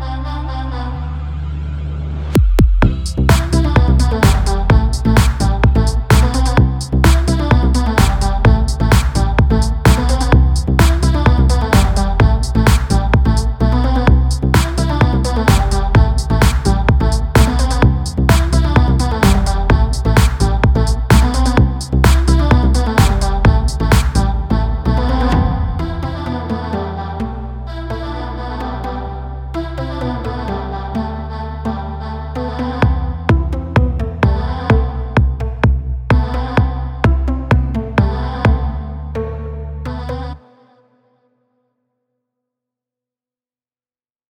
na na na